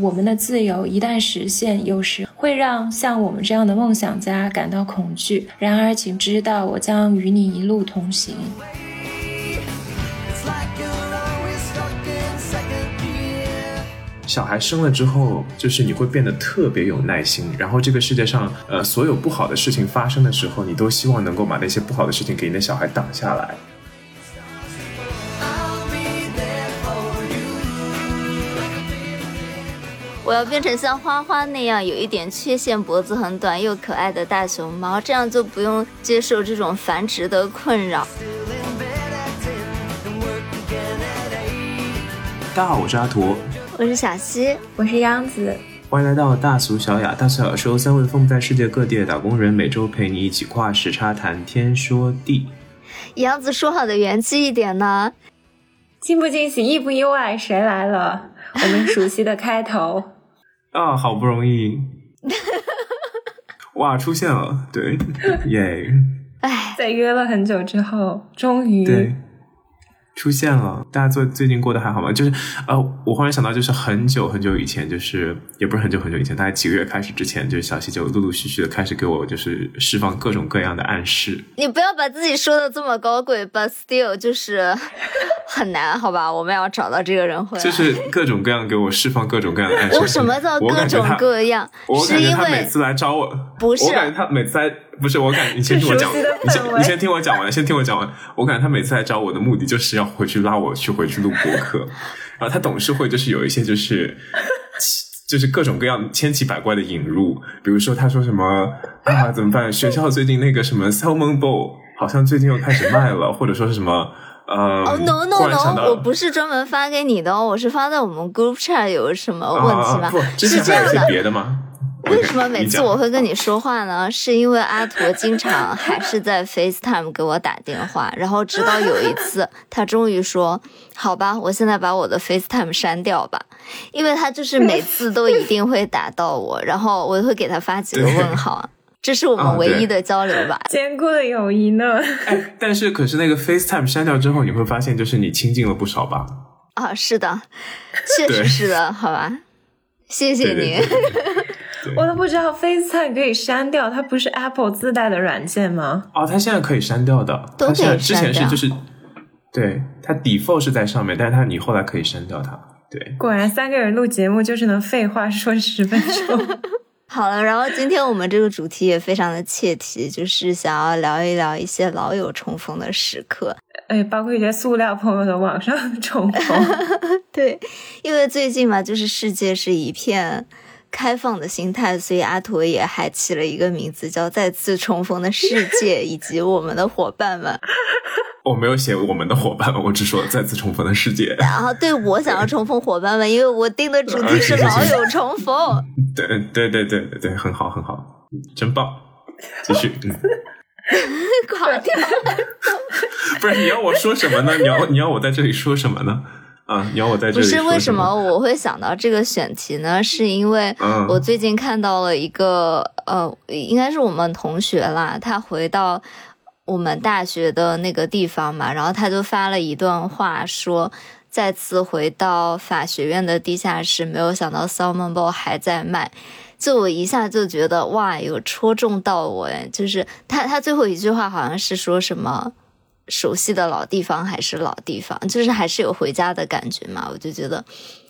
我们的自由一旦实现，有时会让像我们这样的梦想家感到恐惧。然而，请知道，我将与你一路同行。小孩生了之后，就是你会变得特别有耐心。然后这个世界上，呃，所有不好的事情发生的时候，你都希望能够把那些不好的事情给你的小孩挡下来。我要变成像花花那样有一点缺陷、脖子很短又可爱的大熊猫，这样就不用接受这种繁殖的困扰。大家好，我是阿图，我是小西，我是央子，欢迎来到大俗小雅。大俗小雅是由三位分布在世界各地的打工人每周陪你一起跨时差谈天说地。杨子说好的元气一点呢？惊不惊喜，意不意外？谁来了？我们熟悉的开头。啊，好不容易，哇，出现了，对，耶，哎，在约了很久之后，终于对。出现了，大家最最近过得还好吗？就是，呃，我忽然想到，就是很久很久以前，就是也不是很久很久以前，大概几个月开始之前，就是小西就陆陆续续的开始给我就是释放各种各样的暗示。你不要把自己说的这么高贵，but still 就是很难，好吧？我们要找到这个人回来。就是各种各样给我释放各种各样的暗示。我什么叫各种各样？是因为他每次来找我，不是，我感觉他每次来。不是我感，你先听我讲，你先你先听我讲完，先听我讲完。我感觉他每次来找我的目的就是要回去拉我去回去录播客，然后他董事会就是有一些就是就是各种各样千奇百怪的引入，比如说他说什么啊怎么办？学校最近那个什么 salmon bowl 好像最近又开始卖了，或者说是什么呃哦 no no no，我不是专门发给你的哦，我是发在我们 group chat 有什么问题吗？不，之前还有些别的吗？为什么每次我会跟你说话呢？是因为阿驼经常还是在 FaceTime 给我打电话，然后直到有一次，他终于说：“好吧，我现在把我的 FaceTime 删掉吧。”因为他就是每次都一定会打到我，然后我会给他发几个问号，这是我们唯一的交流吧。坚固的友谊呢？哎，但是可是那个 FaceTime 删掉之后，你会发现就是你亲近了不少吧？啊，是的，确 实是的，好吧，谢谢您。我都不知道 FaceTime 可以删掉，它不是 Apple 自带的软件吗？哦，它现在可以删掉的，它现在之前是就是，对，它 default 是在上面，但是它你后来可以删掉它。对，果然三个人录节目就是能废话说十分钟。好了，然后今天我们这个主题也非常的切题，就是想要聊一聊一些老友重逢的时刻，哎，包括一些塑料朋友的网上重逢。对，因为最近嘛，就是世界是一片。开放的心态，所以阿图也还起了一个名字叫“再次重逢的世界”以及我们的伙伴们。我没有写我们的伙伴们，我只说再次重逢的世界。然后对我想要重逢伙伴们，因为我定的主题是老友重逢。对对对对对对，很好很好，真棒！继续。垮掉。不是你要我说什么呢？你要你要我在这里说什么呢？啊！你要我在这里不是为什么我会想到这个选题呢？是因为我最近看到了一个呃，应该是我们同学啦，他回到我们大学的那个地方嘛，然后他就发了一段话，说再次回到法学院的地下室，没有想到 Salmon Bowl 还在卖，就我一下就觉得哇，有戳中到我哎，就是他他最后一句话好像是说什么。熟悉的老地方还是老地方，就是还是有回家的感觉嘛。我就觉得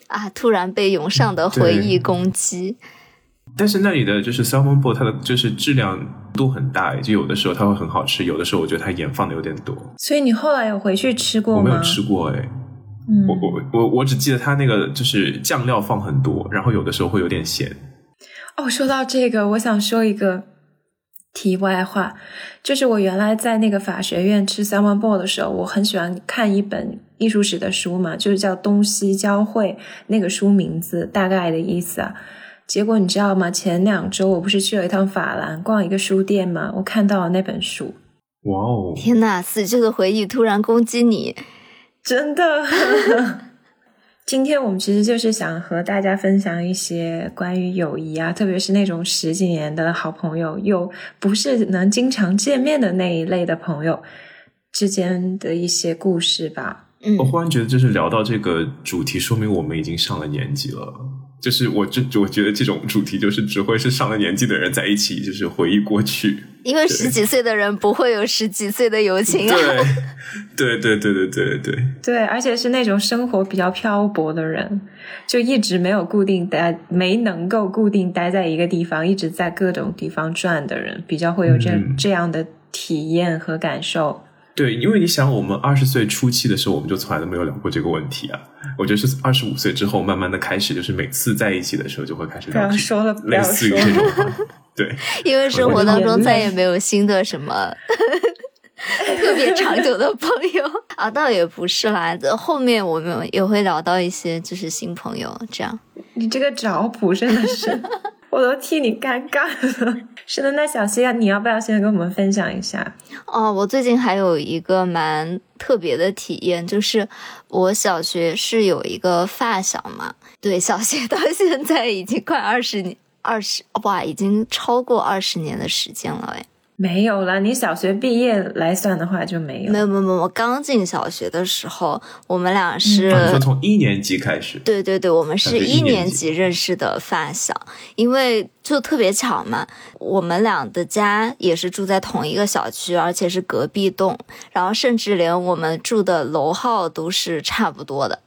啊，突然被涌上的回忆攻击。但是那里的就是 salmon bowl，它的就是质量度很大，就有的时候它会很好吃，有的时候我觉得它盐放的有点多。所以你后来有回去吃过吗？我没有吃过哎，我我我我只记得它那个就是酱料放很多，然后有的时候会有点咸。哦，说到这个，我想说一个。题外话，就是我原来在那个法学院吃 salmon bowl 的时候，我很喜欢看一本艺术史的书嘛，就是叫《东西交汇》那个书名字大概的意思啊。结果你知道吗？前两周我不是去了一趟法兰逛一个书店嘛，我看到了那本书。哇哦！天呐，死去的回忆突然攻击你，真的。今天我们其实就是想和大家分享一些关于友谊啊，特别是那种十几年的好朋友，又不是能经常见面的那一类的朋友之间的一些故事吧。嗯，我忽然觉得，就是聊到这个主题，说明我们已经上了年纪了。就是我这我觉得这种主题就是只会是上了年纪的人在一起，就是回忆过去。因为十几岁的人不会有十几岁的友情啊。对，对，对，对，对，对，对。对，而且是那种生活比较漂泊的人，就一直没有固定待，没能够固定待在一个地方，一直在各种地方转的人，比较会有这这样的体验和感受。对，因为你想，我们二十岁初期的时候，我们就从来都没有聊过这个问题啊。我觉得是二十五岁之后，慢慢的开始，就是每次在一起的时候，就会开始聊说了，类似于这种。对，因为生活当中再也没有新的什么 特别长久的朋友啊，倒也不是啦。后面我们也会聊到一些就是新朋友，这样。你这个找补真的是。我都替你尴尬了。是的，那小溪啊，你要不要先跟我们分享一下？哦，我最近还有一个蛮特别的体验，就是我小学是有一个发小嘛，对，小学到现在已经快二十年，二十哇，已经超过二十年的时间了哎。没有了，你小学毕业来算的话就没有。没有没有没有，我刚进小学的时候，我们俩是说从一年级开始。对对对，我们是一年级认识的发小，因为就特别巧嘛，我们俩的家也是住在同一个小区，而且是隔壁栋，然后甚至连我们住的楼号都是差不多的，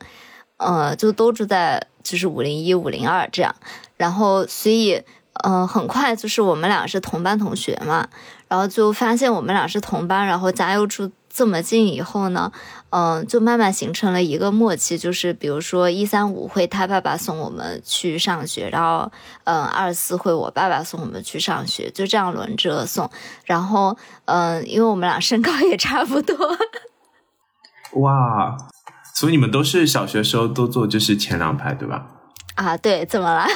呃，就都住在就是五零一、五零二这样，然后所以。嗯，很快就是我们俩是同班同学嘛，然后就发现我们俩是同班，然后家又住这么近，以后呢，嗯，就慢慢形成了一个默契，就是比如说一三五会他爸爸送我们去上学，然后嗯二四会我爸爸送我们去上学，就这样轮着送，然后嗯，因为我们俩身高也差不多，哇，所以你们都是小学时候都坐就是前两排对吧？啊，对，怎么了？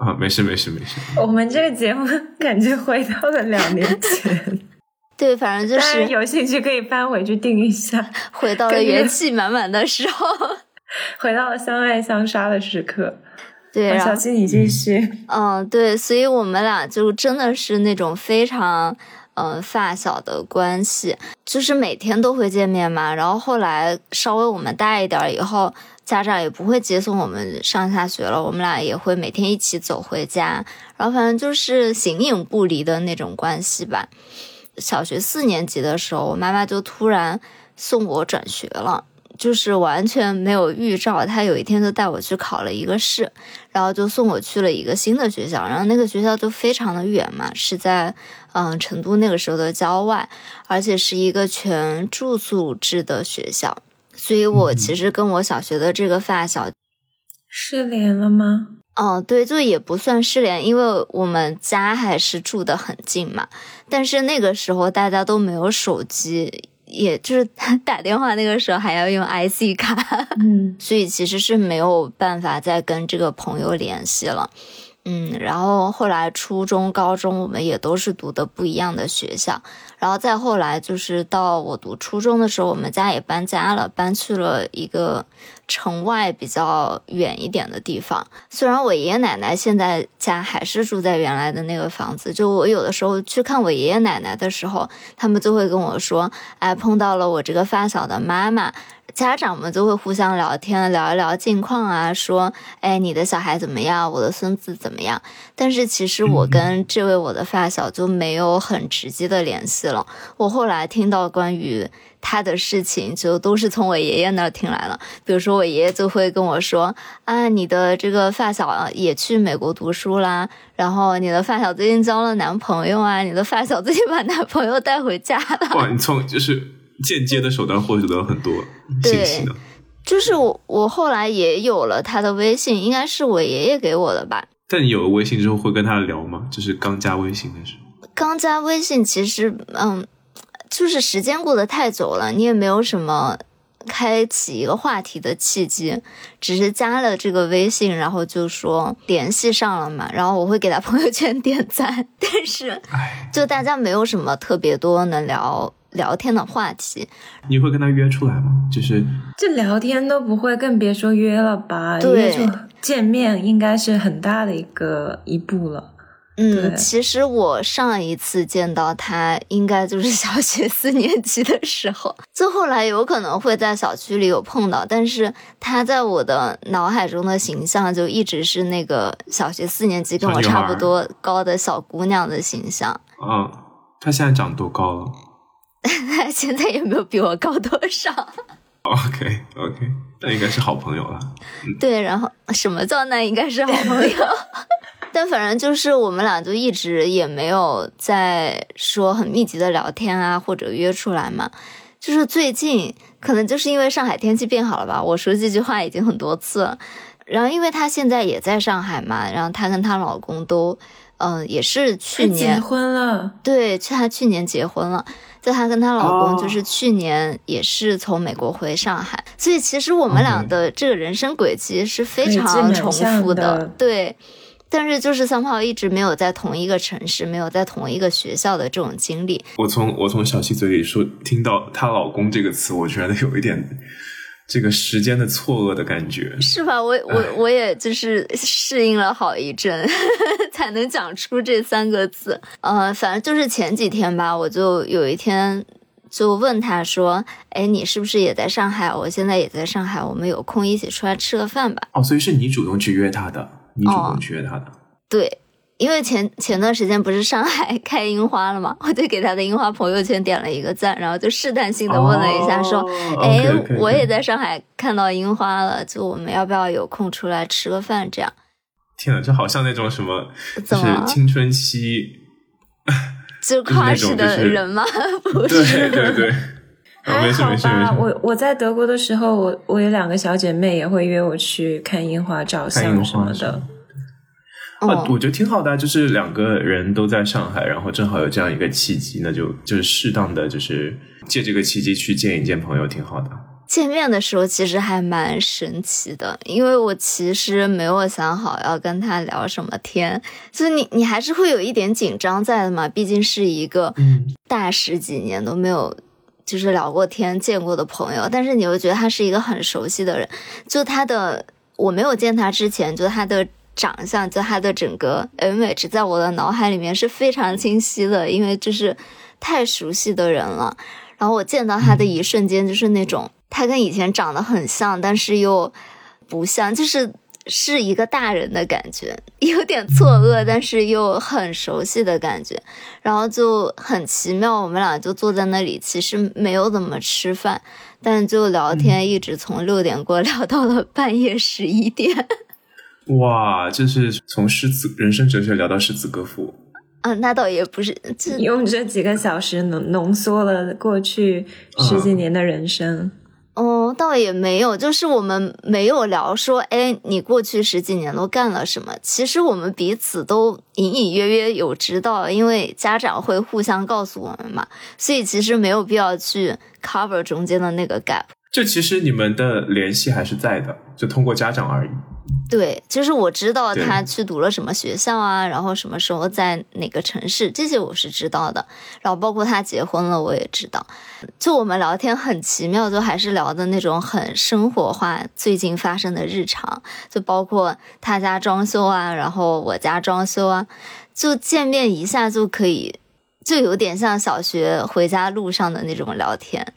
啊，没事没事没事。我们这个节目感觉回到了两年前。对，反正就是有兴趣可以翻回去听一下，回到了元气满满的时候，回到了相爱相杀的时刻。对，小七你继续。嗯，对，所以我们俩就真的是那种非常嗯发小的关系，就是每天都会见面嘛。然后后来稍微我们大一点以后。家长也不会接送我们上下学了，我们俩也会每天一起走回家，然后反正就是形影不离的那种关系吧。小学四年级的时候，我妈妈就突然送我转学了，就是完全没有预兆，她有一天就带我去考了一个试，然后就送我去了一个新的学校，然后那个学校就非常的远嘛，是在嗯成都那个时候的郊外，而且是一个全住宿制的学校。所以，我其实跟我小学的这个发小失联了吗？哦，对，就也不算失联，因为我们家还是住的很近嘛。但是那个时候大家都没有手机，也就是 打电话那个时候还要用 IC 卡，嗯，所以其实是没有办法再跟这个朋友联系了。嗯，然后后来初中、高中我们也都是读的不一样的学校，然后再后来就是到我读初中的时候，我们家也搬家了，搬去了一个城外比较远一点的地方。虽然我爷爷奶奶现在家还是住在原来的那个房子，就我有的时候去看我爷爷奶奶的时候，他们就会跟我说：“哎，碰到了我这个发小的妈妈。”家长们就会互相聊天，聊一聊近况啊，说，哎，你的小孩怎么样？我的孙子怎么样？但是其实我跟这位我的发小就没有很直接的联系了。我后来听到关于他的事情，就都是从我爷爷那儿听来了。比如说，我爷爷就会跟我说，啊，你的这个发小也去美国读书啦，然后你的发小最近交了男朋友啊，你的发小最近把男朋友带回家了。哇，你从就是。间接的手段获取到很多信息的，就是我我后来也有了他的微信，应该是我爷爷给我的吧。但你有了微信之后会跟他聊吗？就是刚加微信的时候。刚加微信其实嗯，就是时间过得太久了，你也没有什么开启一个话题的契机，只是加了这个微信，然后就说联系上了嘛。然后我会给他朋友圈点赞，但是就大家没有什么特别多能聊。聊天的话题，你会跟他约出来吗？就是这聊天都不会，更别说约了吧？对就见面应该是很大的一个一步了。嗯，其实我上一次见到他，应该就是小学四年级的时候。就后来有可能会在小区里有碰到，但是他在我的脑海中的形象就一直是那个小学四年级跟我差不多高的小姑娘的形象。嗯，他现在长多高了？他 现在也没有比我高多少。OK OK，那应该是好朋友了。对，然后什么叫那应该是好朋友？但反正就是我们俩就一直也没有在说很密集的聊天啊，或者约出来嘛。就是最近可能就是因为上海天气变好了吧，我说这句话已经很多次了。然后因为她现在也在上海嘛，然后她跟她老公都嗯也是去年结婚了，对，她去年结婚了。就她跟她老公就是去年也是从美国回上海，所以其实我们俩的这个人生轨迹是非常重复的，对。但是就是三炮一直没有在同一个城市，没有在同一个学校的这种经历。我从我从小七嘴里说听到她老公这个词，我觉得有一点这个时间的错愕的感觉，是吧？我我我也就是适应了好一阵，才能讲出这三个字。呃，反正就是前几天吧，我就有一天就问他说：“哎，你是不是也在上海？我现在也在上海，我们有空一起出来吃个饭吧？”哦，所以是你主动去约他的。你主动去约他的，对，因为前前段时间不是上海 开樱花了吗？我就给他的樱花朋友圈点了一个赞，然后就试探性的问了一下，说：“哎，我也在上海看到樱花了，就我们要不要有空出来吃个饭？”这样，天呐，这好像那种什么，就是青春期 就 跨式的人吗？不是，对对对，还好吧。我我在德国的时候，我我有两个小姐妹也会约我去看樱花、照相什么的。啊，我觉得挺好的，就是两个人都在上海，然后正好有这样一个契机，那就就是适当的，就是借这个契机去见一见朋友，挺好的。见面的时候其实还蛮神奇的，因为我其实没有想好要跟他聊什么天，所以你你还是会有一点紧张在的嘛，毕竟是一个大十几年都没有就是聊过天、见过的朋友，但是你又觉得他是一个很熟悉的人，就他的我没有见他之前，就他的。长相就他的整个 image 在我的脑海里面是非常清晰的，因为就是太熟悉的人了。然后我见到他的一瞬间，就是那种他跟以前长得很像，但是又不像，就是是一个大人的感觉，有点错愕，但是又很熟悉的感觉。然后就很奇妙，我们俩就坐在那里，其实没有怎么吃饭，但就聊天，一直从六点过聊到了半夜十一点。哇，就是从诗词、人生哲学聊到诗词歌赋啊，那倒也不是，用这几个小时浓浓缩了过去十几年的人生。哦，倒也没有，就是我们没有聊说，哎，你过去十几年都干了什么？其实我们彼此都隐隐约约有知道，因为家长会互相告诉我们嘛，所以其实没有必要去 cover 中间的那个 gap。就其实你们的联系还是在的，就通过家长而已。对，就是我知道他去读了什么学校啊，然后什么时候在哪个城市，这些我是知道的。然后包括他结婚了，我也知道。就我们聊天很奇妙，就还是聊的那种很生活化，最近发生的日常，就包括他家装修啊，然后我家装修啊，就见面一下就可以，就有点像小学回家路上的那种聊天。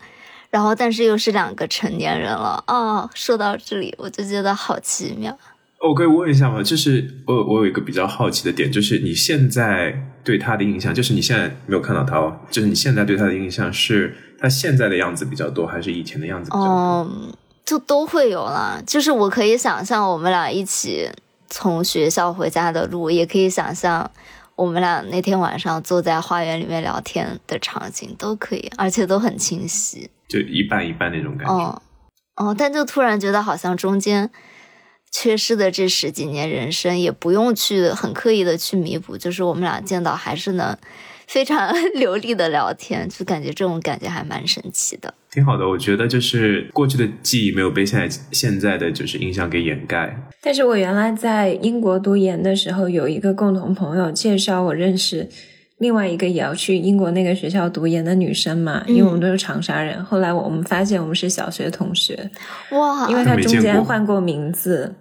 然后，但是又是两个成年人了哦！说到这里，我就觉得好奇妙。我可以问一下吗？就是我我有一个比较好奇的点，就是你现在对他的印象，就是你现在没有看到他哦，就是你现在对他的印象是他现在的样子比较多，还是以前的样子比较多？嗯，就都会有了。就是我可以想象我们俩一起从学校回家的路，也可以想象我们俩那天晚上坐在花园里面聊天的场景，都可以，而且都很清晰。就一半一半那种感觉，哦，哦，但就突然觉得好像中间缺失的这十几年人生，也不用去很刻意的去弥补，就是我们俩见到还是能 非常 流利的聊天，就感觉这种感觉还蛮神奇的，挺好的。我觉得就是过去的记忆没有被现在现在的就是印象给掩盖。但是我原来在英国读研的时候，有一个共同朋友介绍我认识。另外一个也要去英国那个学校读研的女生嘛，因为我们都是长沙人。后来我们发现我们是小学同学，哇！因为她中间换过名字。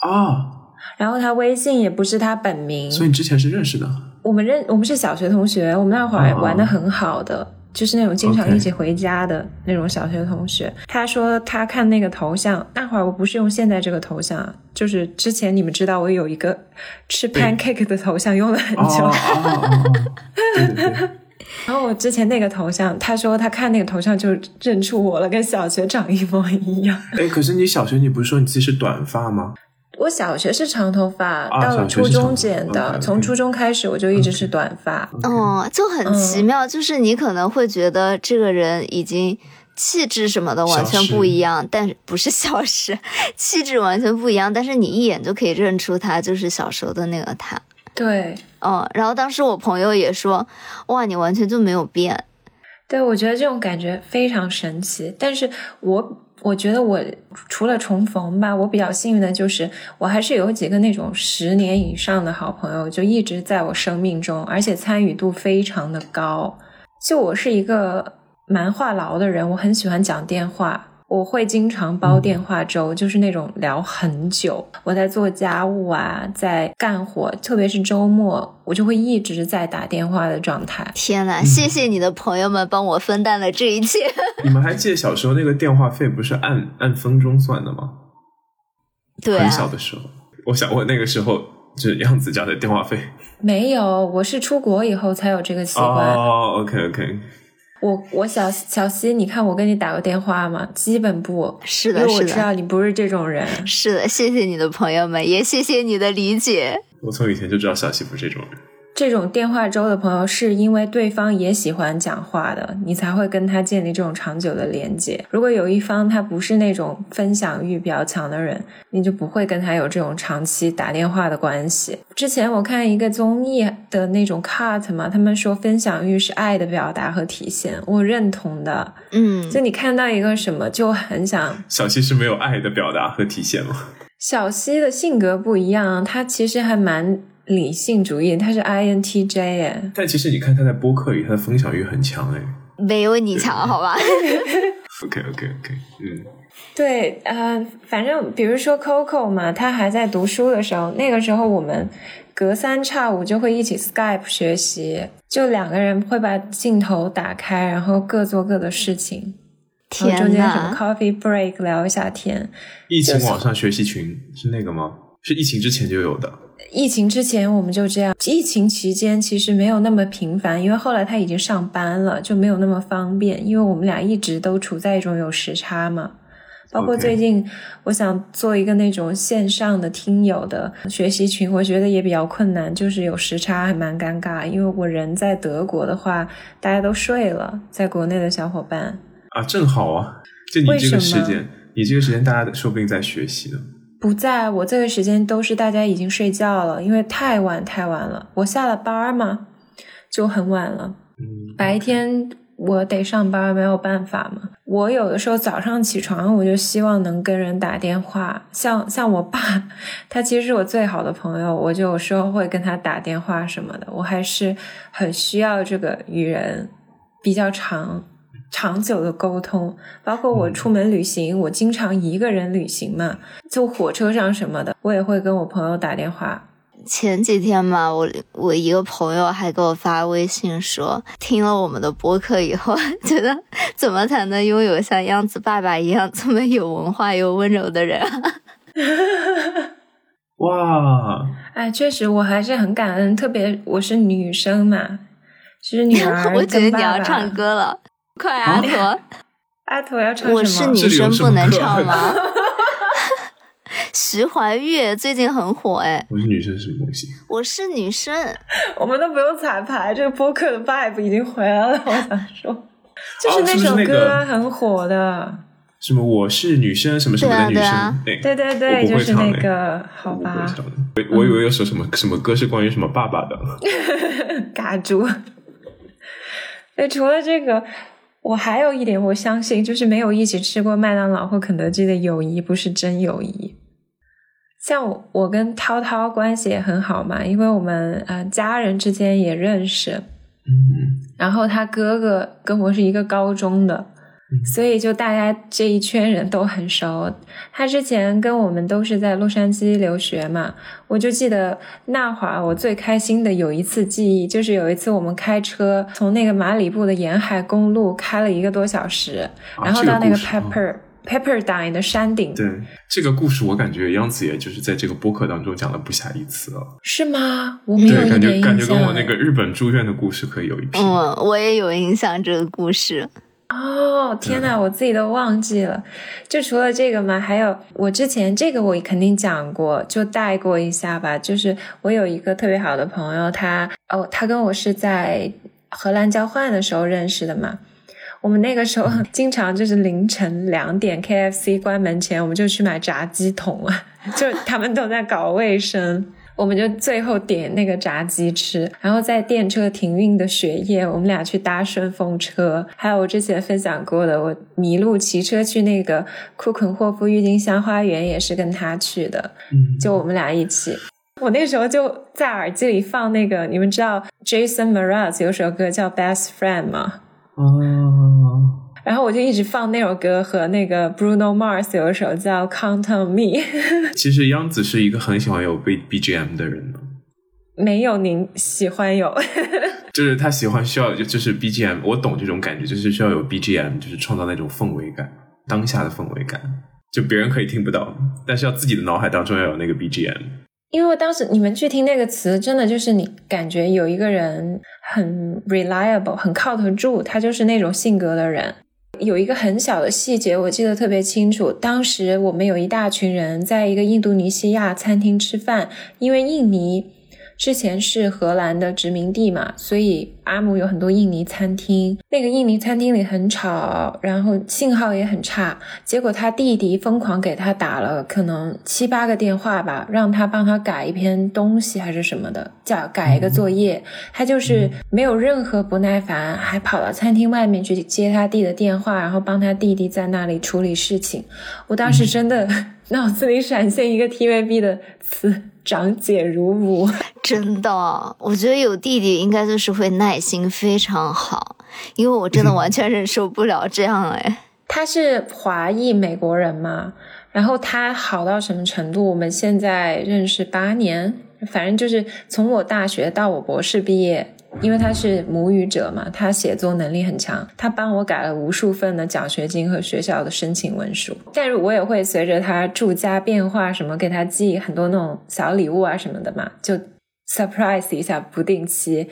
啊，然后他微信也不是他本名，所以你之前是认识的？我们认我们是小学同学，我们那会儿玩的很好的，就是那种经常一起回家的那种小学同学。他说他看那个头像，那会儿我不是用现在这个头像，就是之前你们知道我有一个吃 pancake 的头像，用了很久。然后我之前那个头像，他说他看那个头像就认出我了，跟小学长一模一样。哎，可是你小学你不是说你自己是短发吗？我小学是长头发，到了初中剪的，从初中开始我就一直是短发。哦，就很奇妙，就是你可能会觉得这个人已经气质什么的完全不一样，但是不是消失，气质完全不一样，但是你一眼就可以认出他就是小时候的那个他。对，嗯，然后当时我朋友也说，哇，你完全就没有变。对，我觉得这种感觉非常神奇。但是我我觉得我除了重逢吧，我比较幸运的就是我还是有几个那种十年以上的好朋友，就一直在我生命中，而且参与度非常的高。就我是一个蛮话痨的人，我很喜欢讲电话。我会经常煲电话粥，就是那种聊很久。我在做家务啊，在干活，特别是周末，我就会一直在打电话的状态。天呐，谢谢你的朋友们帮我分担了这一切。你们还记得小时候那个电话费不是按按分钟算的吗？对，很小的时候，我想问那个时候就是样子家的电话费。没有，我是出国以后才有这个习惯。哦，OK OK。我我小小西，你看我跟你打过电话吗？基本不是的，因为我知道你不是这种人。是的，谢谢你的朋友们，也谢谢你的理解。我从以前就知道小西不是这种人。这种电话粥的朋友，是因为对方也喜欢讲话的，你才会跟他建立这种长久的连接。如果有一方他不是那种分享欲比较强的人，你就不会跟他有这种长期打电话的关系。之前我看一个综艺的那种 cut 嘛，他们说分享欲是爱的表达和体现，我认同的。嗯，就你看到一个什么就很想。小溪是没有爱的表达和体现吗？小溪的性格不一样，他其实还蛮。理性主义，他是 INTJ 哎，但其实你看他在播客里，他的分享欲很强哎，没有你强好吧？OK OK OK，嗯，对，呃，反正比如说 Coco 嘛，他还在读书的时候，那个时候我们隔三差五就会一起 Skype 学习，就两个人会把镜头打开，然后各做各的事情，天中间什么 Coffee Break 聊一下天。疫情网上学习群是那个吗？是疫情之前就有的。疫情之前我们就这样，疫情期间其实没有那么频繁，因为后来他已经上班了，就没有那么方便。因为我们俩一直都处在一种有时差嘛，包括最近我想做一个那种线上的听友的学习群，我觉得也比较困难，就是有时差还蛮尴尬。因为我人在德国的话，大家都睡了，在国内的小伙伴啊，正好啊，就你这个时间，你这个时间大家说不定在学习呢。不在我这个时间都是大家已经睡觉了，因为太晚太晚了。我下了班嘛，就很晚了。白天我得上班，没有办法嘛。我有的时候早上起床，我就希望能跟人打电话。像像我爸，他其实是我最好的朋友，我就有时候会跟他打电话什么的。我还是很需要这个与人比较长。长久的沟通，包括我出门旅行，我经常一个人旅行嘛，坐火车上什么的，我也会跟我朋友打电话。前几天嘛，我我一个朋友还给我发微信说，听了我们的播客以后，觉得怎么才能拥有像样子爸爸一样这么有文化又温柔的人？哇！哎，确实，我还是很感恩，特别我是女生嘛，其实女 儿我觉得你要唱歌了。快，阿驼，阿驼要唱什么？我是女生不能唱吗？徐怀钰最近很火哎。我是女生什么东西？我是女生。我们都不用彩排，这个播客的 vibe 已经回来了。我想说，就是那首歌很火的。什么？我是女生什么什么的女生？对对对，就是那个。好吧。我我以为有首什么什么歌是关于什么爸爸的。嘎住。对，除了这个。我还有一点，我相信就是没有一起吃过麦当劳或肯德基的友谊不是真友谊。像我，我跟涛涛关系也很好嘛，因为我们呃家人之间也认识。嗯。然后他哥哥跟我是一个高中的，所以就大家这一圈人都很熟。他之前跟我们都是在洛杉矶留学嘛，我就记得那会儿我最开心的有一次记忆，就是有一次我们开车从那个马里布的沿海公路开了一个多小时，然后到那个 Pepper。Pepperdine 的山顶。对这个故事，我感觉杨子也就是在这个播客当中讲了不下一次了。是吗？我没有感觉感觉跟我那个日本住院的故事可以有一拼。嗯，我也有印象这个故事。哦，天呐，我自己都忘记了。就除了这个嘛，还有我之前这个我肯定讲过，就带过一下吧。就是我有一个特别好的朋友，他哦，他跟我是在荷兰交换的时候认识的嘛。我们那个时候 经常就是凌晨两点，KFC 关门前，我们就去买炸鸡桶啊，就他们都在搞卫生，我们就最后点那个炸鸡吃。然后在电车停运的雪夜，我们俩去搭顺风车。还有我之前分享过的，我迷路骑车去那个库肯霍夫郁金香花园，也是跟他去的，就我们俩一起。我那时候就在耳机里放那个，你们知道 Jason Mraz 有首歌叫 Best Friend 吗？哦，然后我就一直放那首歌和那个 Bruno Mars 有一首叫 Count on Me。其实央子是一个很喜欢有 B B G M 的人呢。没有您喜欢有，就是他喜欢需要就就是 B G M，我懂这种感觉，就是需要有 B G M，就是创造那种氛围感，当下的氛围感，就别人可以听不到，但是要自己的脑海当中要有那个 B G M。因为当时你们去听那个词，真的就是你感觉有一个人很 reliable，很靠得住，他就是那种性格的人。有一个很小的细节，我记得特别清楚。当时我们有一大群人在一个印度尼西亚餐厅吃饭，因为印尼。之前是荷兰的殖民地嘛，所以阿姆有很多印尼餐厅。那个印尼餐厅里很吵，然后信号也很差。结果他弟弟疯狂给他打了可能七八个电话吧，让他帮他改一篇东西还是什么的，叫改一个作业。他就是没有任何不耐烦，还跑到餐厅外面去接他弟的电话，然后帮他弟弟在那里处理事情。我当时真的 脑子里闪现一个 TVB 的词。长姐如母，真的，我觉得有弟弟应该就是会耐心非常好，因为我真的完全忍受不了这样哎。他是华裔美国人嘛，然后他好到什么程度？我们现在认识八年，反正就是从我大学到我博士毕业。因为他是母语者嘛，他写作能力很强，他帮我改了无数份的奖学金和学校的申请文书。但是我也会随着他住家变化，什么给他寄很多那种小礼物啊什么的嘛，就 surprise 一下，不定期。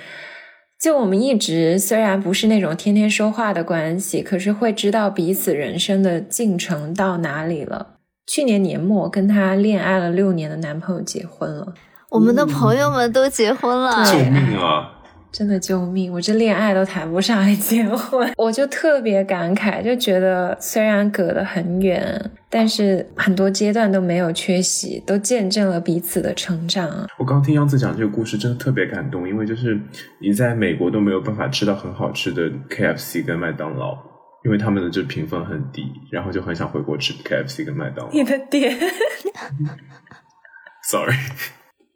就我们一直虽然不是那种天天说话的关系，可是会知道彼此人生的进程到哪里了。去年年末跟她恋爱了六年的男朋友结婚了，我们的朋友们都结婚了，救命啊！真的救命！我这恋爱都谈不上还结婚，我就特别感慨，就觉得虽然隔得很远，但是很多阶段都没有缺席，都见证了彼此的成长。我刚听杨子讲这个故事，真的特别感动，因为就是你在美国都没有办法吃到很好吃的 KFC 跟麦当劳，因为他们的这评分很低，然后就很想回国吃 KFC 跟麦当劳。你的点，Sorry。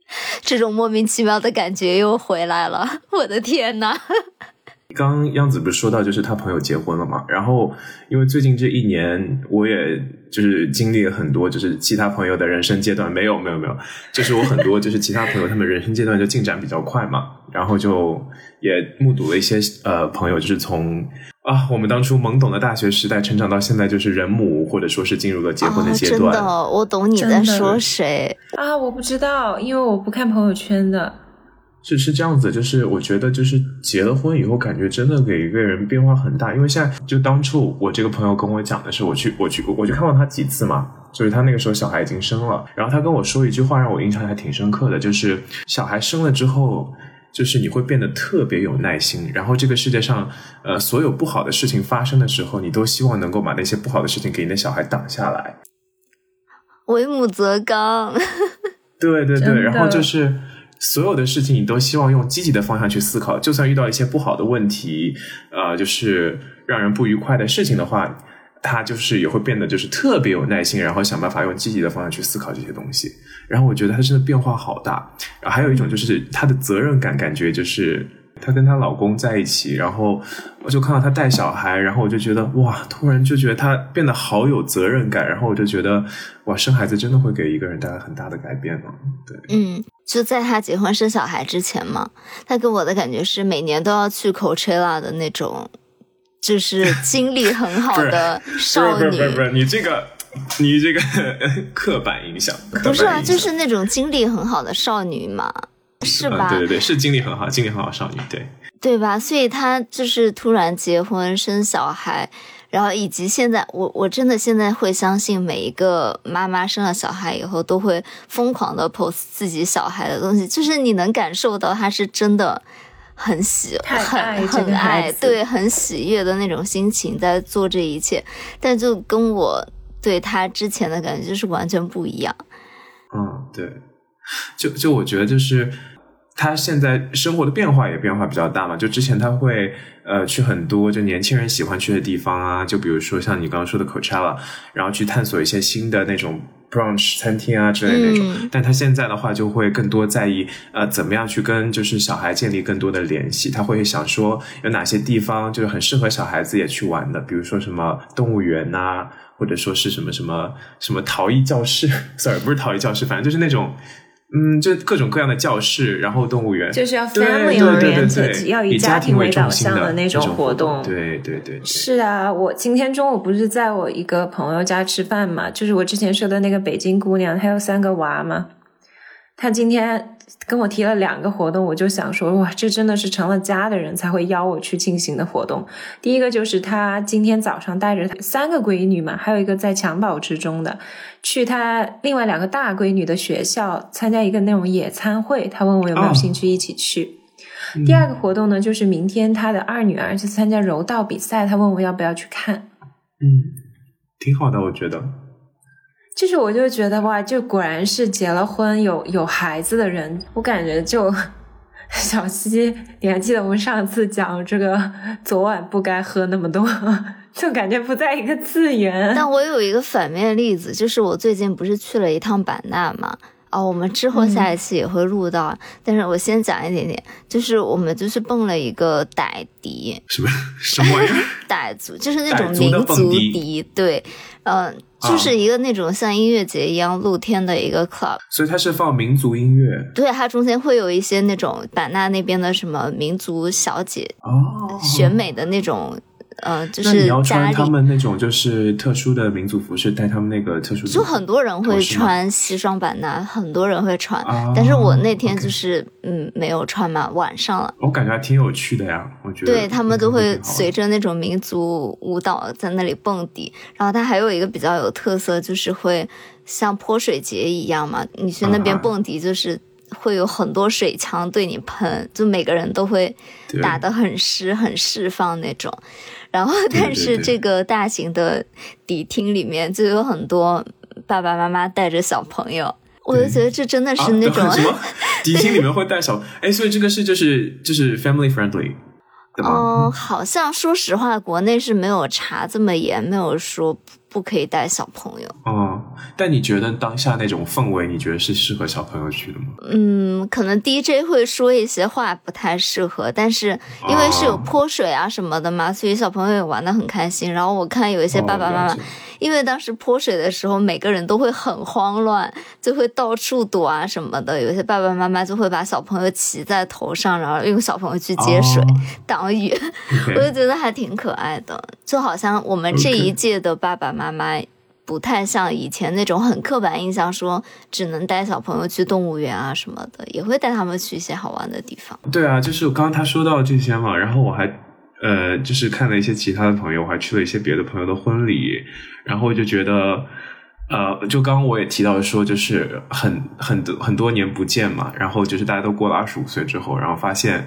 这种莫名其妙的感觉又回来了，我的天呐！刚央子不是说到，就是他朋友结婚了嘛？然后因为最近这一年，我也就是经历了很多，就是其他朋友的人生阶段。没有，没有，没有，就是我很多就是其他朋友，他们人生阶段就进展比较快嘛。然后就也目睹了一些呃朋友，就是从。啊，我们当初懵懂的大学时代，成长到现在就是人母，或者说是进入了结婚的阶段。真的，我懂你在说谁啊？我不知道，因为我不看朋友圈的。是是这样子，就是我觉得，就是结了婚以后，感觉真的给一个人变化很大。因为现在就当初我这个朋友跟我讲的是，我去我去我去看过他几次嘛，就是他那个时候小孩已经生了，然后他跟我说一句话，让我印象还挺深刻的，就是小孩生了之后。就是你会变得特别有耐心，然后这个世界上，呃，所有不好的事情发生的时候，你都希望能够把那些不好的事情给你的小孩挡下来。为母则刚。对对对，然后就是所有的事情，你都希望用积极的方向去思考，就算遇到一些不好的问题，呃，就是让人不愉快的事情的话。他就是也会变得就是特别有耐心，然后想办法用积极的方向去思考这些东西。然后我觉得他真的变化好大。然后还有一种就是他的责任感，感觉就是她跟她老公在一起，然后我就看到她带小孩，然后我就觉得哇，突然就觉得她变得好有责任感，然后我就觉得哇，生孩子真的会给一个人带来很大的改变呢。对，嗯，就在她结婚生小孩之前嘛，她给我的感觉是每年都要去 Coachella 的那种，就是 精力很好的少女。不是不是，你这个。你这个 刻板印象不是啊，就是那种精力很好的少女嘛，是吧？对对对，是精力很好、精力很好少女，对对吧？所以她就是突然结婚生小孩，然后以及现在，我我真的现在会相信每一个妈妈生了小孩以后都会疯狂的 post 自己小孩的东西，就是你能感受到她是真的很喜很很爱，对，很喜悦的那种心情在做这一切，但就跟我。对他之前的感觉就是完全不一样。嗯，对，就就我觉得就是他现在生活的变化也变化比较大嘛。就之前他会呃去很多就年轻人喜欢去的地方啊，就比如说像你刚刚说的 Coachella，然后去探索一些新的那种 brunch 餐厅啊之类那种。但他现在的话就会更多在意呃怎么样去跟就是小孩建立更多的联系。他会想说有哪些地方就是很适合小孩子也去玩的，比如说什么动物园呐。或者说是什么什么什么陶艺教室，sorry，不是陶艺教室，反正就是那种，嗯，就各种各样的教室，然后动物园，就是要 family oriented，要以家庭为导向的那种活动。对对对，是啊，我今天中午不是在我一个朋友家吃饭嘛，就是我之前说的那个北京姑娘，她有三个娃嘛，她今天。跟我提了两个活动，我就想说，哇，这真的是成了家的人才会邀我去进行的活动。第一个就是他今天早上带着三个闺女嘛，还有一个在襁褓之中的，去他另外两个大闺女的学校参加一个那种野餐会。他问我有没有兴趣一起去。第二个活动呢，就是明天他的二女儿去参加柔道比赛，他问我要不要去看。嗯，挺好的，我觉得。就是，我就觉得哇，就果然是结了婚有有孩子的人，我感觉就小西，你还记得我们上次讲这个昨晚不该喝那么多，就感觉不在一个次元。但我有一个反面例子，就是我最近不是去了一趟版纳嘛。哦，我们之后下一期也会录到，但是我先讲一点点，就是我们就是蹦了一个傣笛，什么什么玩意儿？傣族就是那种民族笛，对，嗯，就是一个那种像音乐节一样露天的一个 club，所以它是放民族音乐，对，它中间会有一些那种版纳那边的什么民族小姐哦，选美的那种。呃，就是你要穿他们那种就是特殊的民族服饰，带他们那个特殊，就很多人会穿西双版纳，很多人会穿，但是我那天就是嗯没有穿嘛，晚上了。我感觉还挺有趣的呀，我觉得。对他们都会随着那种民族舞蹈在那里蹦迪，然后它还有一个比较有特色，就是会像泼水节一样嘛，你去那边蹦迪就是会有很多水枪对你喷，就每个人都会打得很湿很释放那种。然后，但是这个大型的迪厅里面就有很多爸爸妈妈带着小朋友，我就觉得这真的是那种什么？迪厅里面会带小哎，所以这个是就是就是 family friendly，嗯，好像说实话，国内是没有查这么严，没有说。不可以带小朋友。嗯，但你觉得当下那种氛围，你觉得是适合小朋友去的吗？嗯，可能 DJ 会说一些话不太适合，但是因为是有泼水啊什么的嘛，所以小朋友也玩的很开心。然后我看有一些爸爸妈妈。因为当时泼水的时候，每个人都会很慌乱，就会到处躲啊什么的。有些爸爸妈妈就会把小朋友骑在头上，然后用小朋友去接水挡雨，我就觉得还挺可爱的。就好像我们这一届的爸爸妈妈妈不太像以前那种很刻板印象，说只能带小朋友去动物园啊什么的，也会带他们去一些好玩的地方。对啊，就是刚刚他说到这些嘛，然后我还。呃，就是看了一些其他的朋友，我还去了一些别的朋友的婚礼，然后就觉得，呃，就刚刚我也提到说，就是很很多很多年不见嘛，然后就是大家都过了二十五岁之后，然后发现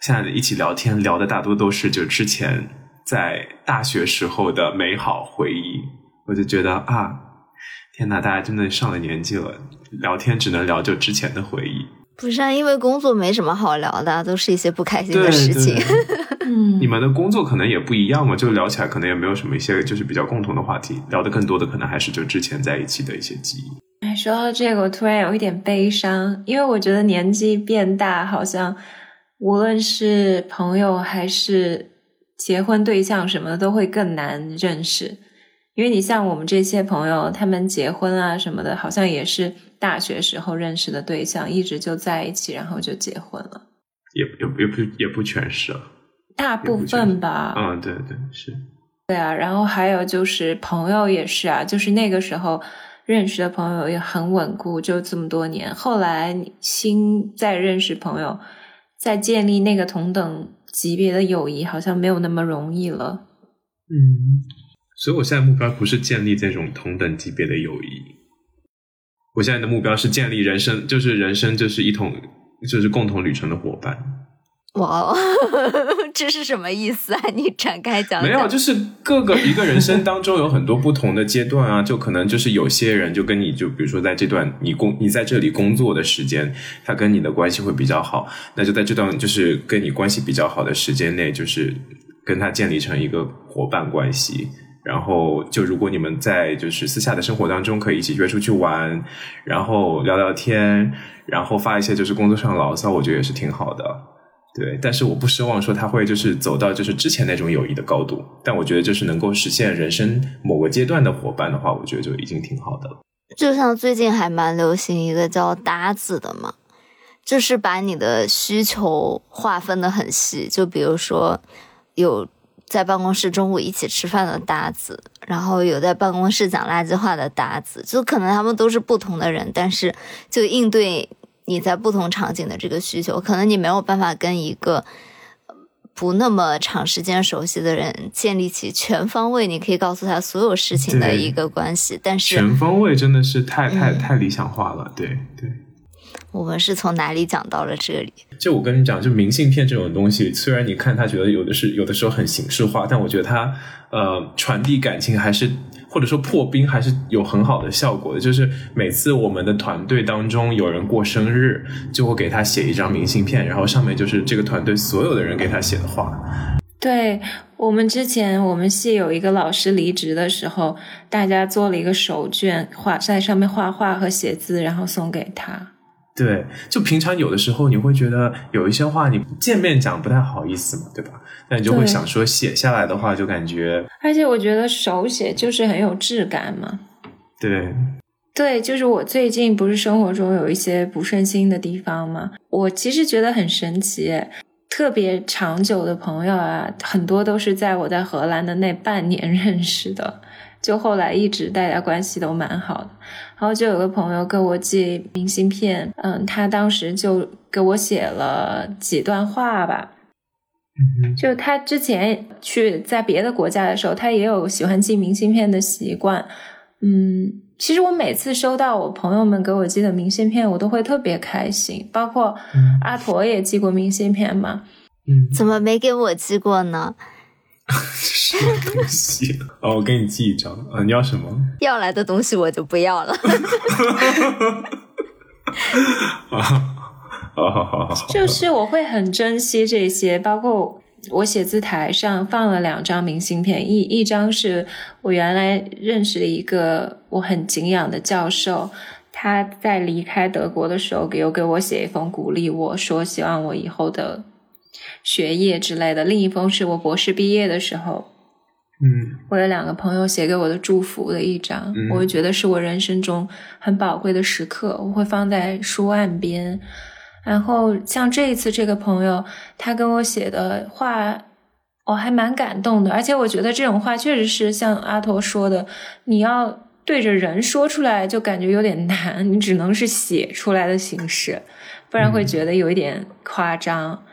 现在一起聊天聊的大多都是就之前在大学时候的美好回忆，我就觉得啊，天呐，大家真的上了年纪了，聊天只能聊就之前的回忆。不是啊，因为工作没什么好聊的，都是一些不开心的事情。嗯，你们的工作可能也不一样嘛，就聊起来可能也没有什么一些就是比较共同的话题，聊的更多的可能还是就之前在一起的一些记忆。哎，说到这个，我突然有一点悲伤，因为我觉得年纪变大，好像无论是朋友还是结婚对象什么的，都会更难认识。因为你像我们这些朋友，他们结婚啊什么的，好像也是大学时候认识的对象，一直就在一起，然后就结婚了。也也也不也不全是啊，大部分吧。嗯，对对是。对啊，然后还有就是朋友也是啊，就是那个时候认识的朋友也很稳固，就这么多年。后来新再认识朋友，再建立那个同等级别的友谊，好像没有那么容易了。嗯，所以我现在目标不是建立这种同等级别的友谊，我现在的目标是建立人生，就是人生就是一同，就是共同旅程的伙伴。哇哦，这是什么意思啊？你展开讲。没有，就是各个一个人生当中有很多不同的阶段啊，就可能就是有些人就跟你就比如说在这段你工你在这里工作的时间，他跟你的关系会比较好，那就在这段就是跟你关系比较好的时间内，就是跟他建立成一个伙伴关系。然后就如果你们在就是私下的生活当中可以一起约出去玩，然后聊聊天，然后发一些就是工作上牢骚，我觉得也是挺好的。对，但是我不奢望说他会就是走到就是之前那种友谊的高度，但我觉得就是能够实现人生某个阶段的伙伴的话，我觉得就已经挺好的了。就像最近还蛮流行一个叫搭子的嘛，就是把你的需求划分的很细，就比如说有在办公室中午一起吃饭的搭子，然后有在办公室讲垃圾话的搭子，就可能他们都是不同的人，但是就应对。你在不同场景的这个需求，可能你没有办法跟一个不那么长时间熟悉的人建立起全方位，你可以告诉他所有事情的一个关系。但是全方位真的是太太太理想化了，对对。我们是从哪里讲到了这里？就我跟你讲，就明信片这种东西，虽然你看他觉得有的是有的时候很形式化，但我觉得它呃传递感情还是。或者说破冰还是有很好的效果的，就是每次我们的团队当中有人过生日，就会给他写一张明信片，然后上面就是这个团队所有的人给他写的话。对我们之前我们系有一个老师离职的时候，大家做了一个手绢，画在上面画画和写字，然后送给他。对，就平常有的时候你会觉得有一些话你见面讲不太好意思嘛，对吧？那你就会想说写下来的话，就感觉，而且我觉得手写就是很有质感嘛。对，对，就是我最近不是生活中有一些不顺心的地方嘛，我其实觉得很神奇，特别长久的朋友啊，很多都是在我在荷兰的那半年 认识的，就后来一直大家关系都蛮好的。然后就有个朋友给我寄明信片，嗯，他当时就给我写了几段话吧。就他之前去在别的国家的时候，他也有喜欢寄明信片的习惯。嗯，其实我每次收到我朋友们给我寄的明信片，我都会特别开心。包括阿驼也寄过明信片嘛。嗯，怎么没给我寄过呢？什么东西？哦，我给你寄一张。啊，你要什么？要来的东西我就不要了。啊。好好好好，就是我会很珍惜这些，包括我写字台上放了两张明信片，一一张是我原来认识的一个我很敬仰的教授，他在离开德国的时候给有给我写一封鼓励，我说希望我以后的学业之类的。另一封是我博士毕业的时候，嗯，我有两个朋友写给我的祝福的一张，我会觉得是我人生中很宝贵的时刻，我会放在书案边。然后像这一次这个朋友，他跟我写的话，我还蛮感动的。而且我觉得这种话确实是像阿驼说的，你要对着人说出来，就感觉有点难，你只能是写出来的形式，不然会觉得有一点夸张。嗯。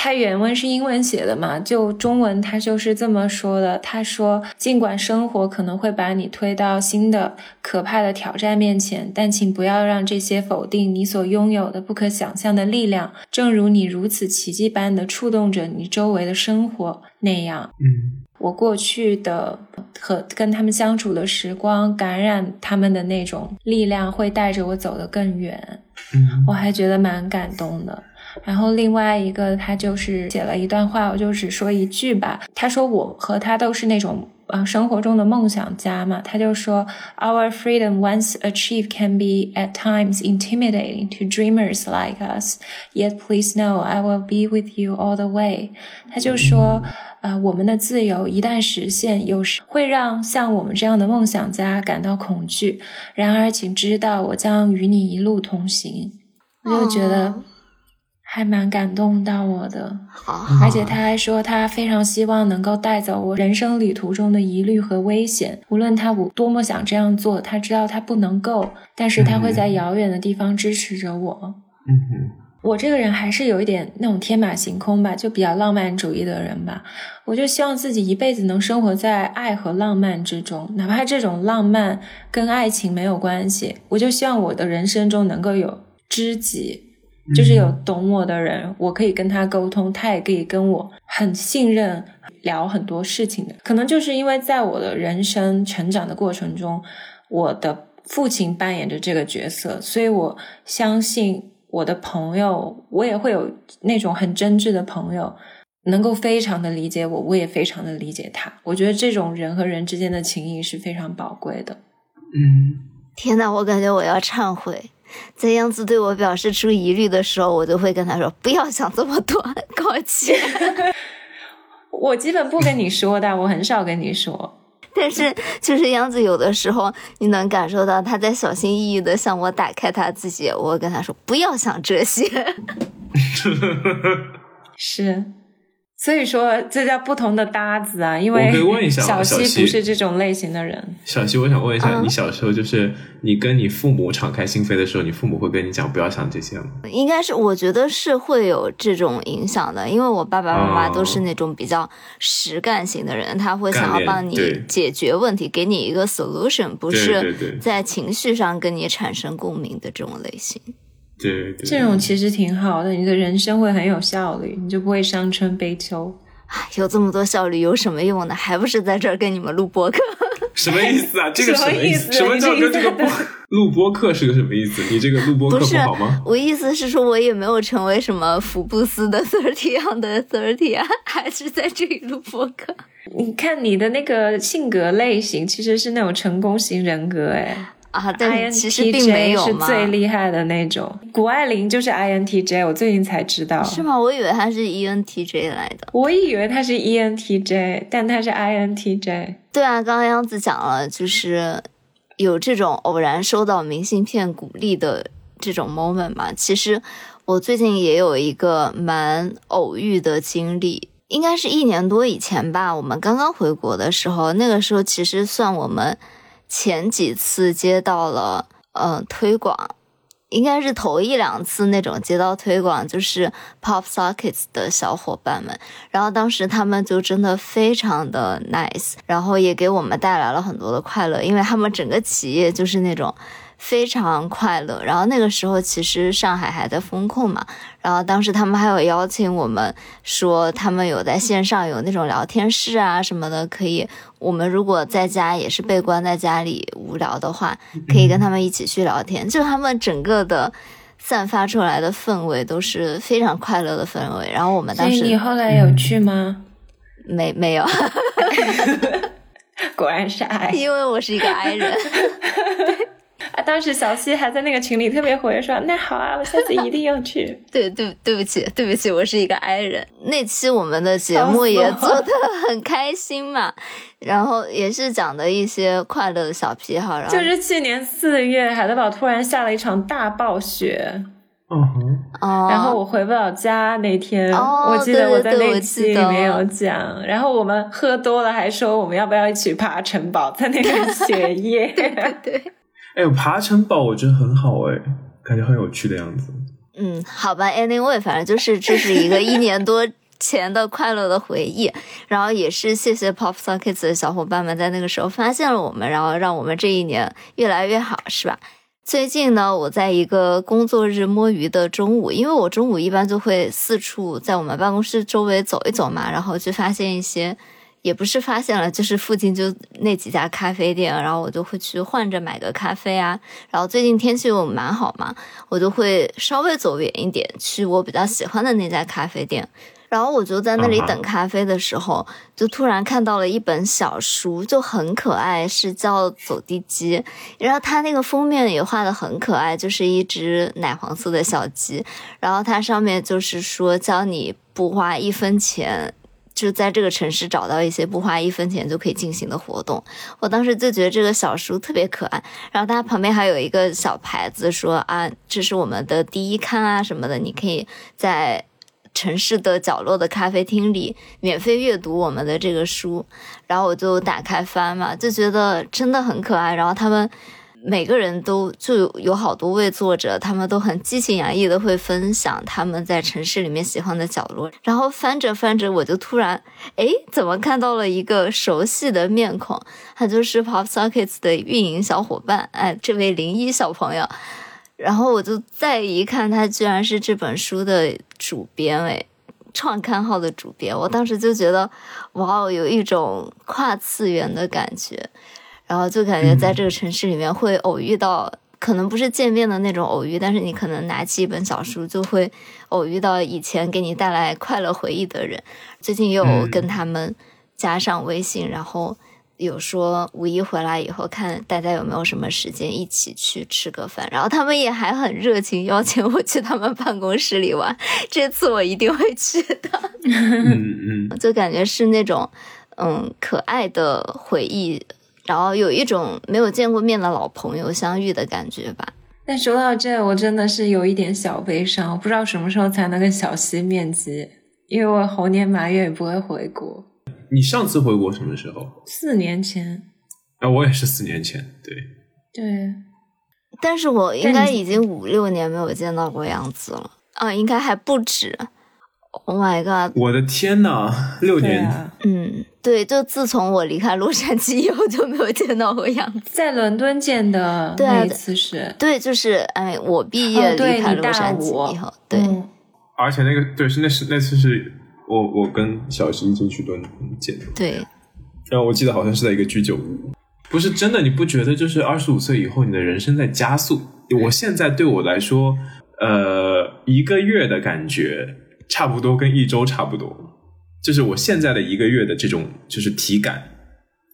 他原文是英文写的嘛？就中文，他就是这么说的。他说：“尽管生活可能会把你推到新的可怕的挑战面前，但请不要让这些否定你所拥有的不可想象的力量，正如你如此奇迹般的触动着你周围的生活那样。”嗯，我过去的和跟他们相处的时光，感染他们的那种力量，会带着我走得更远。嗯，我还觉得蛮感动的。然后另外一个，他就是写了一段话，我就只说一句吧。他说我和他都是那种呃生活中的梦想家嘛，他就说，Our freedom once achieved can be at times intimidating to dreamers like us. Yet please know I will be with you all the way. 他就说，呃，我们的自由一旦实现，有时会让像我们这样的梦想家感到恐惧。然而，请知道我将与你一路同行。我就觉得。还蛮感动到我的，而且他还说他非常希望能够带走我人生旅途中的疑虑和危险，无论他多么想这样做，他知道他不能够，但是他会在遥远的地方支持着我。嗯哼，我这个人还是有一点那种天马行空吧，就比较浪漫主义的人吧。我就希望自己一辈子能生活在爱和浪漫之中，哪怕这种浪漫跟爱情没有关系，我就希望我的人生中能够有知己。就是有懂我的人，我可以跟他沟通，他也可以跟我很信任聊很多事情的。可能就是因为在我的人生成长的过程中，我的父亲扮演着这个角色，所以我相信我的朋友，我也会有那种很真挚的朋友，能够非常的理解我，我也非常的理解他。我觉得这种人和人之间的情谊是非常宝贵的。嗯，天呐，我感觉我要忏悔。在样子对我表示出疑虑的时候，我就会跟他说：“不要想这么多，抱歉。”我基本不跟你说的，我很少跟你说。但是，就是杨子有的时候，你能感受到他在小心翼翼的向我打开他自己。我跟他说：“不要想这些。”是。所以说，这叫不同的搭子啊！因为可以问一下，小西不是这种类型的人。小西，我想问一下，你小时候就是你跟你父母敞开心扉的时候，你父母会跟你讲不要想这些吗？应该是，我觉得是会有这种影响的，因为我爸爸妈妈都是那种比较实干型的人，他会想要帮你解决问题，给你一个 solution，不是在情绪上跟你产生共鸣的这种类型。对，这种其实挺好的，你的人生会很有效率，你就不会伤春悲秋。有这么多效率有什么用呢？还不是在这儿跟你们录播客？什么意思啊？这个什么意思？什么叫跟这个播录播课是个什么意思？你这个录播课不好吗？我意思是说，我也没有成为什么福布斯的 thirty 样的 thirty 啊，还是在这里录播课。你看你的那个性格类型，其实是那种成功型人格，哎。啊，但其实并没有是最厉害的那种。谷爱凌就是 INTJ，我最近才知道。是吗？我以为她是 ENTJ 来的。我以为她是 ENTJ，但她是 INTJ。对啊，刚刚央子讲了，就是有这种偶然收到明信片鼓励的这种 moment 嘛。其实我最近也有一个蛮偶遇的经历，应该是一年多以前吧。我们刚刚回国的时候，那个时候其实算我们。前几次接到了，呃，推广，应该是头一两次那种接到推广，就是 Pop Sockets 的小伙伴们，然后当时他们就真的非常的 nice，然后也给我们带来了很多的快乐，因为他们整个企业就是那种。非常快乐，然后那个时候其实上海还在封控嘛，然后当时他们还有邀请我们说，他们有在线上有那种聊天室啊什么的，可以我们如果在家也是被关在家里无聊的话，可以跟他们一起去聊天，就他们整个的散发出来的氛围都是非常快乐的氛围。然后我们当时，你后来有去吗？没没有，果然是爱因为我是一个 I 人。啊！当时小西还在那个群里特别活跃，说：“那好啊，我下次一定要去。”对对，对不起，对不起，我是一个 I 人。那期我们的节目也做的很开心嘛，然后也是讲的一些快乐的小癖好。然后就是去年四月，海德堡突然下了一场大暴雪，嗯哼，然后我回不了家那天，我记得我在那期里面有讲。然后我们喝多了，还说我们要不要一起爬城堡，在那个 雪夜。对对。哎，爬城堡我觉得很好哎，感觉很有趣的样子。嗯，好吧，Anyway，反正就是这是一个一年多前的快乐的回忆。然后也是谢谢 Pop Sockets 的小伙伴们在那个时候发现了我们，然后让我们这一年越来越好，是吧？最近呢，我在一个工作日摸鱼的中午，因为我中午一般就会四处在我们办公室周围走一走嘛，然后去发现一些。也不是发现了，就是附近就那几家咖啡店，然后我就会去换着买个咖啡啊。然后最近天气又蛮好嘛，我就会稍微走远一点，去我比较喜欢的那家咖啡店。然后我就在那里等咖啡的时候，就突然看到了一本小书，就很可爱，是叫《走地鸡》，然后它那个封面也画的很可爱，就是一只奶黄色的小鸡，然后它上面就是说教你不花一分钱。就在这个城市找到一些不花一分钱就可以进行的活动，我当时就觉得这个小书特别可爱。然后它旁边还有一个小牌子，说啊，这是我们的第一刊啊什么的，你可以在城市的角落的咖啡厅里免费阅读我们的这个书。然后我就打开翻嘛，就觉得真的很可爱。然后他们。每个人都就有好多位作者，他们都很激情洋溢的会分享他们在城市里面喜欢的角落。然后翻着翻着，我就突然，哎，怎么看到了一个熟悉的面孔？他就是 Pop Sockets 的运营小伙伴，哎，这位零一小朋友。然后我就再一看，他居然是这本书的主编，哎，创刊号的主编。我当时就觉得，哇哦，有一种跨次元的感觉。然后就感觉在这个城市里面会偶遇到，可能不是见面的那种偶遇，但是你可能拿起一本小书，就会偶遇到以前给你带来快乐回忆的人。最近又跟他们加上微信，然后有说五一回来以后看大家有没有什么时间一起去吃个饭。然后他们也还很热情，邀请我去他们办公室里玩。这次我一定会去的。嗯嗯，就感觉是那种嗯可爱的回忆。然后有一种没有见过面的老朋友相遇的感觉吧。但说到这，我真的是有一点小悲伤，我不知道什么时候才能跟小西面基，因为我猴年马月也不会回国。你上次回国什么时候？四年前。啊，我也是四年前，对。对。但是我应该已经五六年没有见到过杨子了啊，应该还不止。Oh my god！我的天呐，六年。嗯，对，就自从我离开洛杉矶以后就没有见到过样子。在伦敦见的那一次是，对，就是哎，我毕业离开洛杉矶以后，对。而且那个对是那是那次是我我跟小新一起去伦敦见的。对。然后我记得好像是在一个居酒屋。不是真的，你不觉得就是二十五岁以后你的人生在加速？我现在对我来说，呃，一个月的感觉。差不多跟一周差不多，就是我现在的一个月的这种就是体感，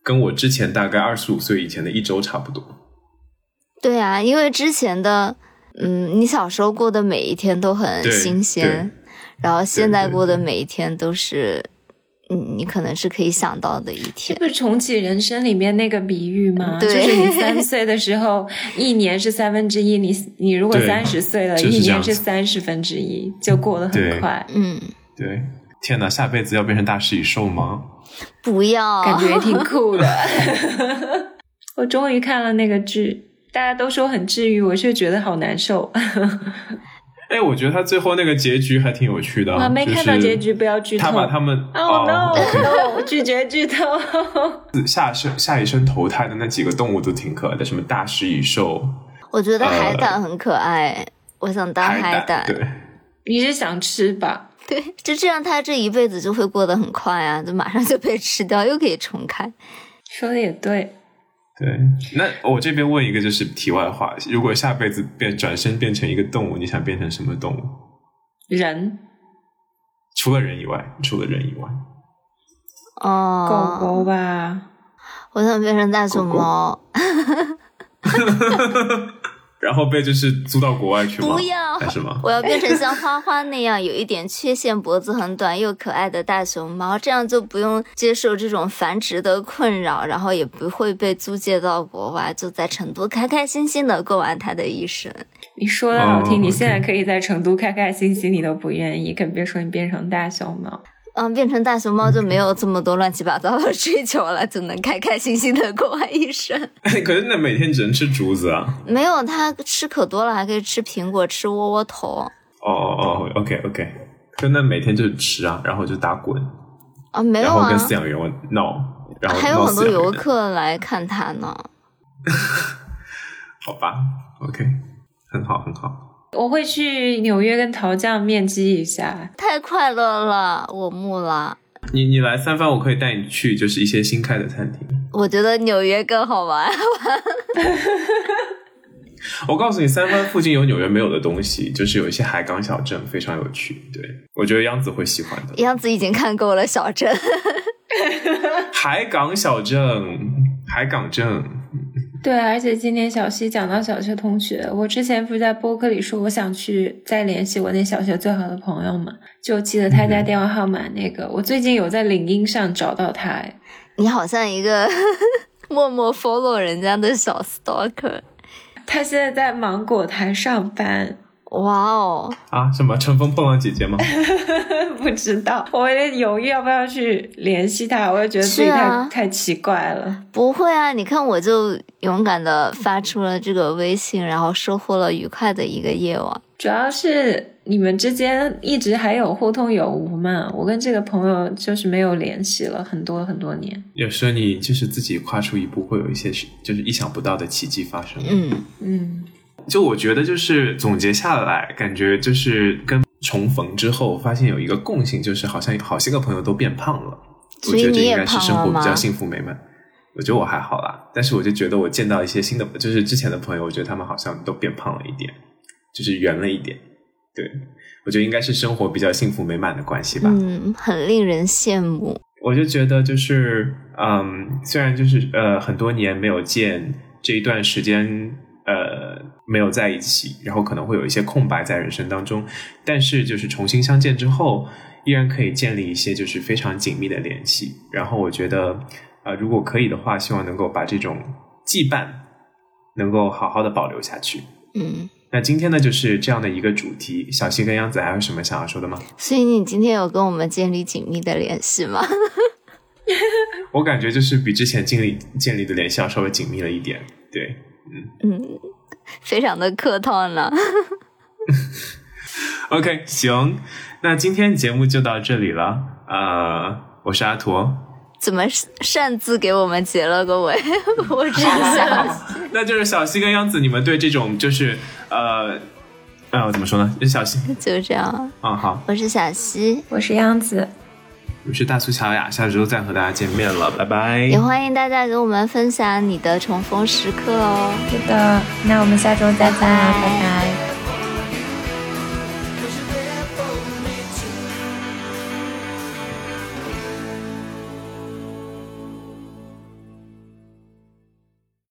跟我之前大概二十五岁以前的一周差不多。对啊，因为之前的，嗯，你小时候过的每一天都很新鲜，然后现在过的每一天都是，嗯，你可能是可以想到的一天。这不是重启人生里面那个比喻吗？就是你三岁的时候，一年是三分之一，你你如果三十岁了，一年是三十分之一，就过得很快。嗯，对。天哪，下辈子要变成大食蚁兽吗？不要，感觉也挺酷的。我终于看了那个剧。大家都说很治愈，我却觉得好难受。哎，我觉得他最后那个结局还挺有趣的。啊没看到结局，不要剧透。他把他们，Oh no，拒绝剧透。下生下一生投胎的那几个动物都挺可爱的，什么大食蚁兽。我觉得海胆很可爱，我想当海胆。对，你是想吃吧？对，就这样，他这一辈子就会过得很快啊，就马上就被吃掉，又可以重开。说的也对。对，那我这边问一个就是题外话，如果下辈子变转身变成一个动物，你想变成什么动物？人，除了人以外，除了人以外，哦，狗狗吧，我想变成大熊猫。然后被就是租到国外去吗？不要，还是吗？我要变成像花花那样有一点缺陷、脖子很短又可爱的大熊猫，这样就不用接受这种繁殖的困扰，然后也不会被租借到国外，就在成都开开心心的过完他的一生。你说的好听，你现在可以在成都开开心心，你都不愿意，更别说你变成大熊猫。嗯，变成大熊猫就没有这么多乱七八糟的追求了，就能开开心心的过完一生。可是那每天只能吃竹子啊？没有，它吃可多了，还可以吃苹果，吃窝窝头。哦哦哦，OK OK，就那每天就是吃啊，然后就打滚啊，没有啊，然后跟饲养员闹，然后还有很多游客来看它呢。好吧，OK，很好很好。我会去纽约跟陶酱面基一下，太快乐了，我木了。你你来三番，我可以带你去，就是一些新开的餐厅。我觉得纽约更好玩。我告诉你，三藩附近有纽约没有的东西，就是有一些海港小镇，非常有趣。对我觉得央子会喜欢的。央子已经看够了小镇，海港小镇，海港镇。对，而且今天小西讲到小学同学，我之前不是在播客里说我想去再联系我那小学最好的朋友嘛，就记得他家电话号码。那个我最近有在领英上找到他，哎，你好像一个 默默 follow 人家的小 stalker。他现在在芒果台上班。哇哦！啊，什么乘风破浪姐姐吗？不知道，我也犹豫要不要去联系他，我也觉得自己太太奇怪了。不会啊，你看我就勇敢的发出了这个微信，然后收获了愉快的一个夜晚。主要是你们之间一直还有互通有无嘛？我跟这个朋友就是没有联系了很多很多年。有时候你就是自己跨出一步，会有一些就是意想不到的奇迹发生。嗯嗯。就我觉得，就是总结下来，感觉就是跟重逢之后，发现有一个共性，就是好像好些个朋友都变胖了。我觉得这应该是生活比较幸福美满。我觉得我还好啦，但是我就觉得我见到一些新的，就是之前的朋友，我觉得他们好像都变胖了一点，就是圆了一点。对，我觉得应该是生活比较幸福美满的关系吧。嗯，很令人羡慕。我就觉得就是，嗯，虽然就是呃很多年没有见，这一段时间。呃，没有在一起，然后可能会有一些空白在人生当中，但是就是重新相见之后，依然可以建立一些就是非常紧密的联系。然后我觉得，呃，如果可以的话，希望能够把这种羁绊能够好好的保留下去。嗯，那今天呢就是这样的一个主题。小溪跟杨子还有什么想要说的吗？所以你今天有跟我们建立紧密的联系吗？我感觉就是比之前建立建立的联系要稍微紧密了一点。对。嗯 非常的客套呢。OK，行，那今天节目就到这里了。呃，我是阿驼。怎么擅自给我们结了个尾？我是小西。那就是小西跟央子，你们对这种就是呃呃怎么说呢？小西就这样。嗯，好。我是小西，我是央子。我是大苏乔雅，下周再和大家见面了，拜拜！也欢迎大家给我们分享你的重逢时刻哦。是的，那我们下周再见，拜拜。